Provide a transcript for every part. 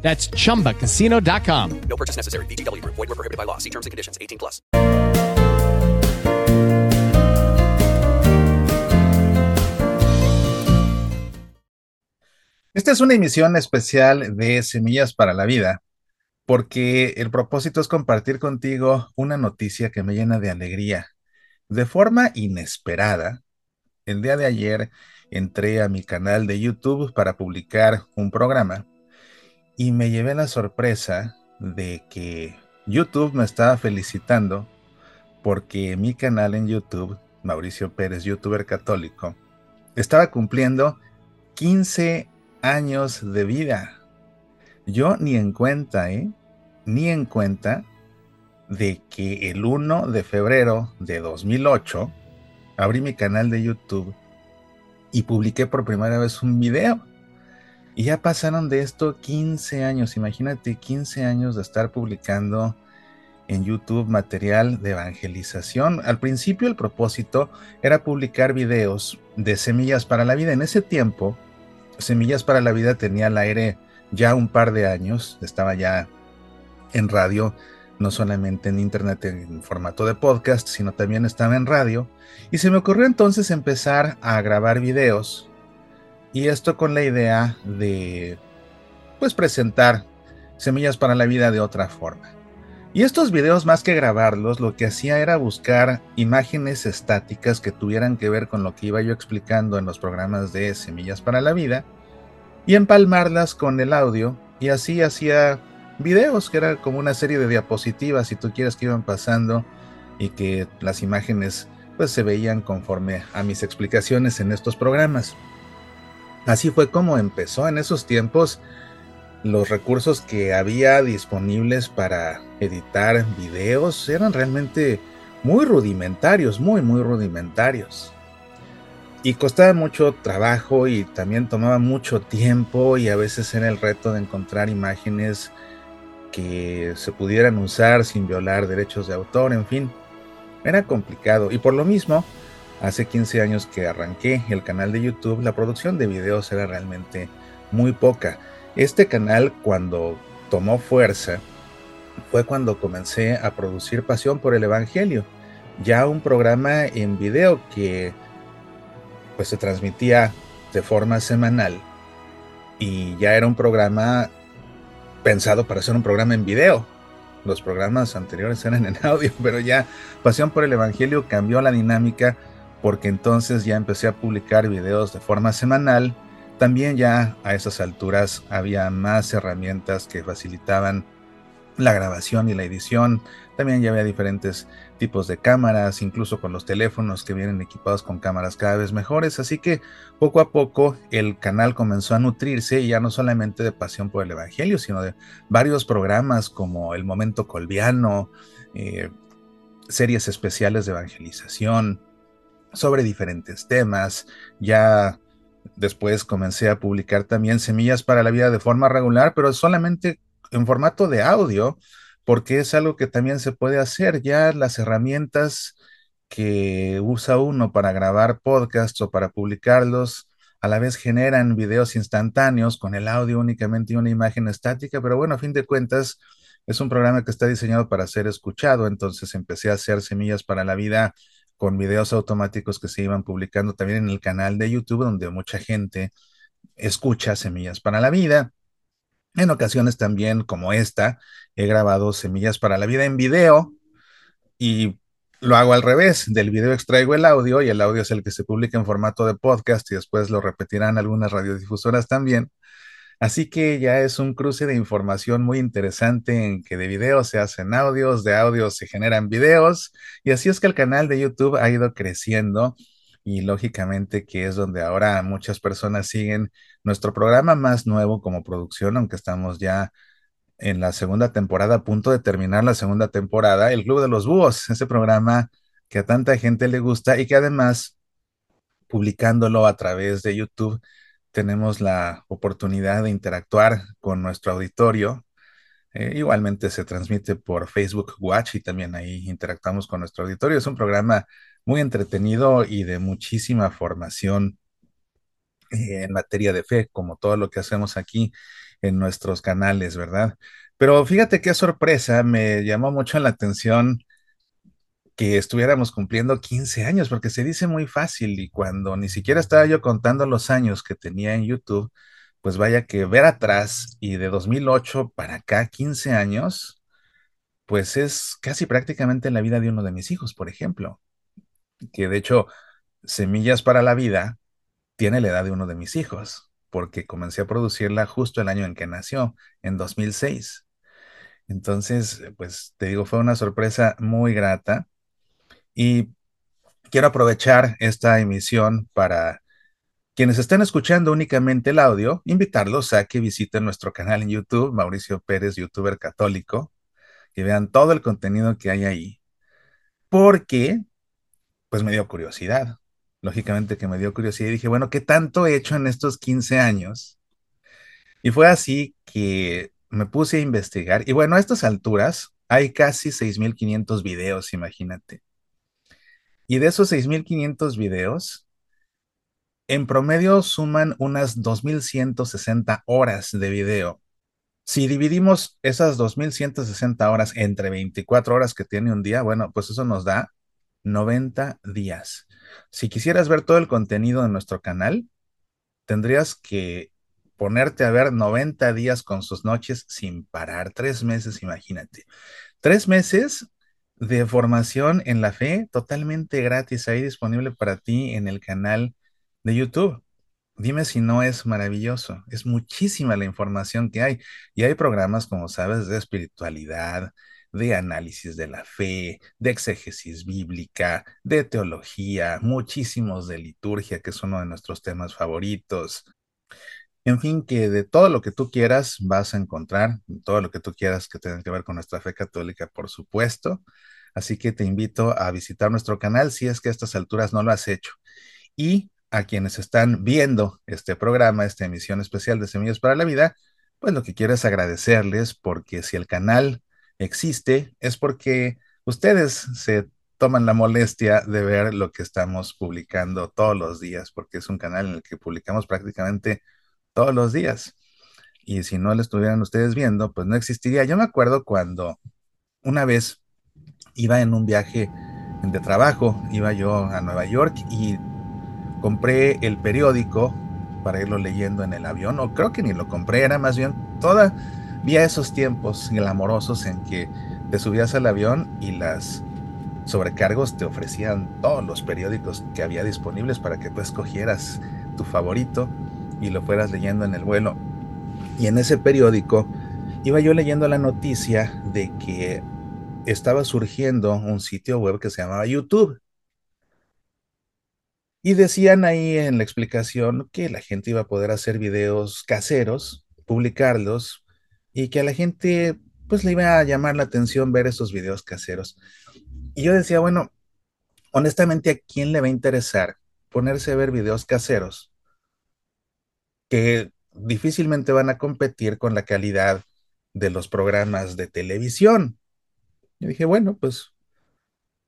That's chumbacasino.com. No purchase necessary. Group. Void were prohibited by law. See terms and conditions. 18 plus. Esta es una emisión especial de Semillas para la Vida, porque el propósito es compartir contigo una noticia que me llena de alegría. De forma inesperada, el día de ayer entré a mi canal de YouTube para publicar un programa y me llevé la sorpresa de que YouTube me estaba felicitando porque mi canal en YouTube, Mauricio Pérez, youtuber católico, estaba cumpliendo 15 años de vida. Yo ni en cuenta, ¿eh? Ni en cuenta de que el 1 de febrero de 2008 abrí mi canal de YouTube y publiqué por primera vez un video. Y ya pasaron de esto 15 años, imagínate 15 años de estar publicando en YouTube material de evangelización. Al principio el propósito era publicar videos de Semillas para la Vida. En ese tiempo, Semillas para la Vida tenía al aire ya un par de años, estaba ya en radio, no solamente en internet en formato de podcast, sino también estaba en radio. Y se me ocurrió entonces empezar a grabar videos y esto con la idea de, pues, presentar Semillas para la Vida de otra forma. Y estos videos, más que grabarlos, lo que hacía era buscar imágenes estáticas que tuvieran que ver con lo que iba yo explicando en los programas de Semillas para la Vida y empalmarlas con el audio. Y así hacía videos, que era como una serie de diapositivas, si tú quieres, que iban pasando y que las imágenes pues se veían conforme a mis explicaciones en estos programas. Así fue como empezó en esos tiempos los recursos que había disponibles para editar videos eran realmente muy rudimentarios, muy, muy rudimentarios. Y costaba mucho trabajo y también tomaba mucho tiempo y a veces era el reto de encontrar imágenes que se pudieran usar sin violar derechos de autor, en fin, era complicado. Y por lo mismo, Hace 15 años que arranqué el canal de YouTube, la producción de videos era realmente muy poca. Este canal cuando tomó fuerza fue cuando comencé a producir Pasión por el Evangelio, ya un programa en video que pues se transmitía de forma semanal y ya era un programa pensado para ser un programa en video. Los programas anteriores eran en audio, pero ya Pasión por el Evangelio cambió la dinámica porque entonces ya empecé a publicar videos de forma semanal. También ya a esas alturas había más herramientas que facilitaban la grabación y la edición. También ya había diferentes tipos de cámaras, incluso con los teléfonos que vienen equipados con cámaras cada vez mejores. Así que poco a poco el canal comenzó a nutrirse y ya no solamente de pasión por el Evangelio, sino de varios programas como El Momento Colviano, eh, series especiales de evangelización, sobre diferentes temas. Ya después comencé a publicar también Semillas para la Vida de forma regular, pero solamente en formato de audio, porque es algo que también se puede hacer. Ya las herramientas que usa uno para grabar podcasts o para publicarlos, a la vez generan videos instantáneos con el audio únicamente y una imagen estática, pero bueno, a fin de cuentas es un programa que está diseñado para ser escuchado, entonces empecé a hacer Semillas para la Vida con videos automáticos que se iban publicando también en el canal de YouTube, donde mucha gente escucha Semillas para la Vida. En ocasiones también, como esta, he grabado Semillas para la Vida en video y lo hago al revés. Del video extraigo el audio y el audio es el que se publica en formato de podcast y después lo repetirán algunas radiodifusoras también. Así que ya es un cruce de información muy interesante en que de videos se hacen audios, de audios se generan videos, y así es que el canal de YouTube ha ido creciendo y lógicamente que es donde ahora muchas personas siguen nuestro programa más nuevo como producción, aunque estamos ya en la segunda temporada, a punto de terminar la segunda temporada, El Club de los Búhos, ese programa que a tanta gente le gusta y que además, publicándolo a través de YouTube, tenemos la oportunidad de interactuar con nuestro auditorio. Eh, igualmente se transmite por Facebook Watch y también ahí interactuamos con nuestro auditorio. Es un programa muy entretenido y de muchísima formación eh, en materia de fe, como todo lo que hacemos aquí en nuestros canales, ¿verdad? Pero fíjate qué sorpresa, me llamó mucho la atención que estuviéramos cumpliendo 15 años, porque se dice muy fácil y cuando ni siquiera estaba yo contando los años que tenía en YouTube, pues vaya que ver atrás y de 2008 para acá, 15 años, pues es casi prácticamente la vida de uno de mis hijos, por ejemplo, que de hecho, Semillas para la Vida tiene la edad de uno de mis hijos, porque comencé a producirla justo el año en que nació, en 2006. Entonces, pues te digo, fue una sorpresa muy grata y quiero aprovechar esta emisión para quienes estén escuchando únicamente el audio, invitarlos a que visiten nuestro canal en YouTube, Mauricio Pérez, youtuber católico, y vean todo el contenido que hay ahí, porque pues me dio curiosidad. Lógicamente que me dio curiosidad y dije, bueno, ¿qué tanto he hecho en estos 15 años? Y fue así que me puse a investigar. Y bueno, a estas alturas hay casi 6.500 videos, imagínate. Y de esos 6.500 videos, en promedio suman unas 2.160 horas de video. Si dividimos esas 2.160 horas entre 24 horas que tiene un día, bueno, pues eso nos da 90 días. Si quisieras ver todo el contenido de nuestro canal, tendrías que ponerte a ver 90 días con sus noches sin parar, tres meses, imagínate. Tres meses de formación en la fe totalmente gratis ahí disponible para ti en el canal de YouTube. Dime si no es maravilloso. Es muchísima la información que hay. Y hay programas, como sabes, de espiritualidad, de análisis de la fe, de exégesis bíblica, de teología, muchísimos de liturgia, que es uno de nuestros temas favoritos. En fin, que de todo lo que tú quieras vas a encontrar, todo lo que tú quieras que tenga que ver con nuestra fe católica, por supuesto. Así que te invito a visitar nuestro canal si es que a estas alturas no lo has hecho. Y a quienes están viendo este programa, esta emisión especial de Semillas para la Vida, pues lo que quiero es agradecerles porque si el canal existe es porque ustedes se toman la molestia de ver lo que estamos publicando todos los días, porque es un canal en el que publicamos prácticamente todos los días. Y si no lo estuvieran ustedes viendo, pues no existiría. Yo me acuerdo cuando una vez iba en un viaje de trabajo, iba yo a Nueva York y compré el periódico para irlo leyendo en el avión, o creo que ni lo compré, era más bien toda Vía esos tiempos glamorosos en que te subías al avión y las sobrecargos te ofrecían todos los periódicos que había disponibles para que tú escogieras tu favorito y lo fueras leyendo en el vuelo. Y en ese periódico iba yo leyendo la noticia de que estaba surgiendo un sitio web que se llamaba YouTube. Y decían ahí en la explicación que la gente iba a poder hacer videos caseros, publicarlos y que a la gente pues le iba a llamar la atención ver esos videos caseros. Y yo decía, bueno, honestamente, ¿a quién le va a interesar ponerse a ver videos caseros que difícilmente van a competir con la calidad de los programas de televisión? Yo dije, bueno, pues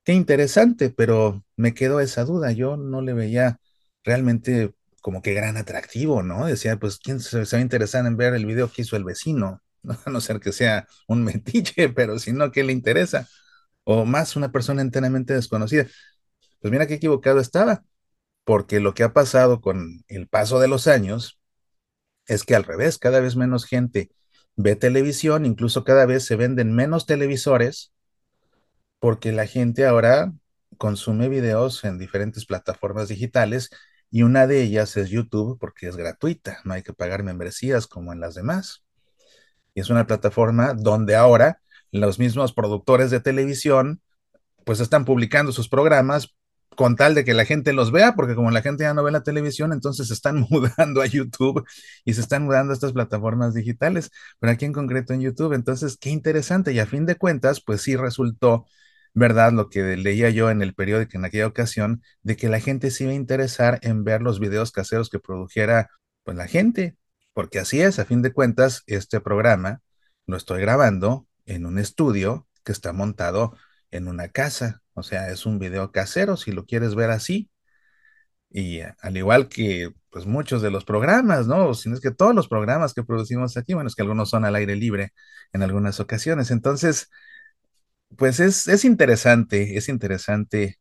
qué interesante, pero me quedó esa duda. Yo no le veía realmente como que gran atractivo, ¿no? Decía, pues, ¿quién se, se va a interesar en ver el video que hizo el vecino? a no ser que sea un metiche, pero si no, ¿qué le interesa? O más una persona enteramente desconocida. Pues mira qué equivocado estaba, porque lo que ha pasado con el paso de los años es que al revés, cada vez menos gente ve televisión, incluso cada vez se venden menos televisores, porque la gente ahora consume videos en diferentes plataformas digitales y una de ellas es YouTube porque es gratuita, no hay que pagar membresías como en las demás. Y es una plataforma donde ahora los mismos productores de televisión pues están publicando sus programas con tal de que la gente los vea, porque como la gente ya no ve la televisión, entonces se están mudando a YouTube y se están mudando a estas plataformas digitales, pero aquí en concreto en YouTube. Entonces, qué interesante. Y a fin de cuentas, pues sí resultó verdad lo que leía yo en el periódico en aquella ocasión, de que la gente se iba a interesar en ver los videos caseros que produjera pues la gente, porque así es, a fin de cuentas, este programa lo estoy grabando en un estudio que está montado en una casa, o sea, es un video casero si lo quieres ver así. Y al igual que pues muchos de los programas, ¿no? Si no es que todos los programas que producimos aquí, bueno, es que algunos son al aire libre en algunas ocasiones. Entonces, pues es, es interesante, es interesante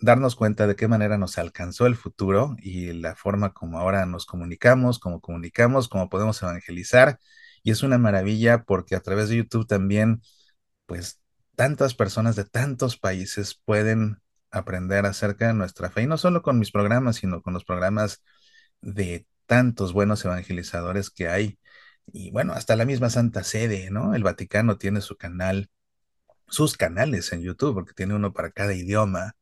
darnos cuenta de qué manera nos alcanzó el futuro y la forma como ahora nos comunicamos, cómo comunicamos, cómo podemos evangelizar. Y es una maravilla porque a través de YouTube también, pues tantas personas de tantos países pueden aprender acerca de nuestra fe, y no solo con mis programas, sino con los programas de tantos buenos evangelizadores que hay. Y bueno, hasta la misma Santa Sede, ¿no? El Vaticano tiene su canal, sus canales en YouTube, porque tiene uno para cada idioma.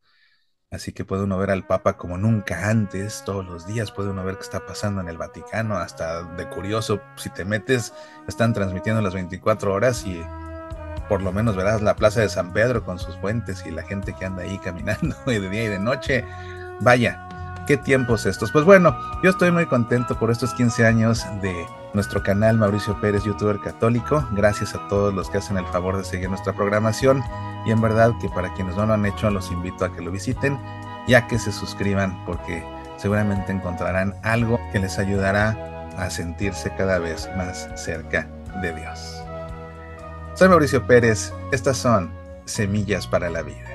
Así que puede uno ver al Papa como nunca antes, todos los días puede uno ver qué está pasando en el Vaticano, hasta de curioso, si te metes, están transmitiendo las 24 horas y por lo menos verás la plaza de San Pedro con sus fuentes y la gente que anda ahí caminando de día y de noche. Vaya, qué tiempos estos. Pues bueno, yo estoy muy contento por estos 15 años de nuestro canal Mauricio Pérez, youtuber católico. Gracias a todos los que hacen el favor de seguir nuestra programación. Y en verdad que para quienes no lo han hecho, los invito a que lo visiten ya que se suscriban porque seguramente encontrarán algo que les ayudará a sentirse cada vez más cerca de Dios. Soy Mauricio Pérez, estas son Semillas para la Vida.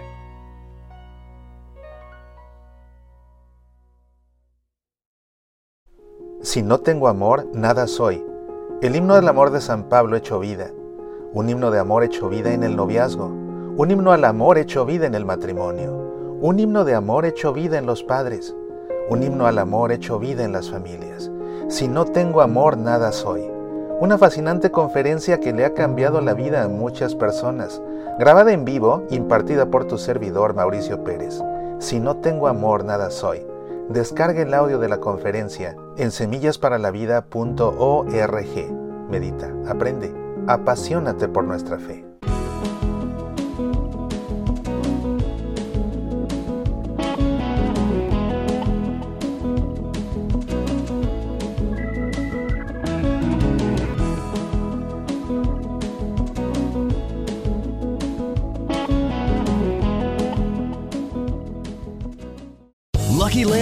Si no tengo amor, nada soy. El himno del amor de San Pablo hecho vida. Un himno de amor hecho vida en el noviazgo. Un himno al amor hecho vida en el matrimonio. Un himno de amor hecho vida en los padres. Un himno al amor hecho vida en las familias. Si no tengo amor, nada soy. Una fascinante conferencia que le ha cambiado la vida a muchas personas, grabada en vivo, impartida por tu servidor Mauricio Pérez. Si no tengo amor, nada soy. Descarga el audio de la conferencia en semillasparalavida.org. Medita, aprende, apasionate por nuestra fe.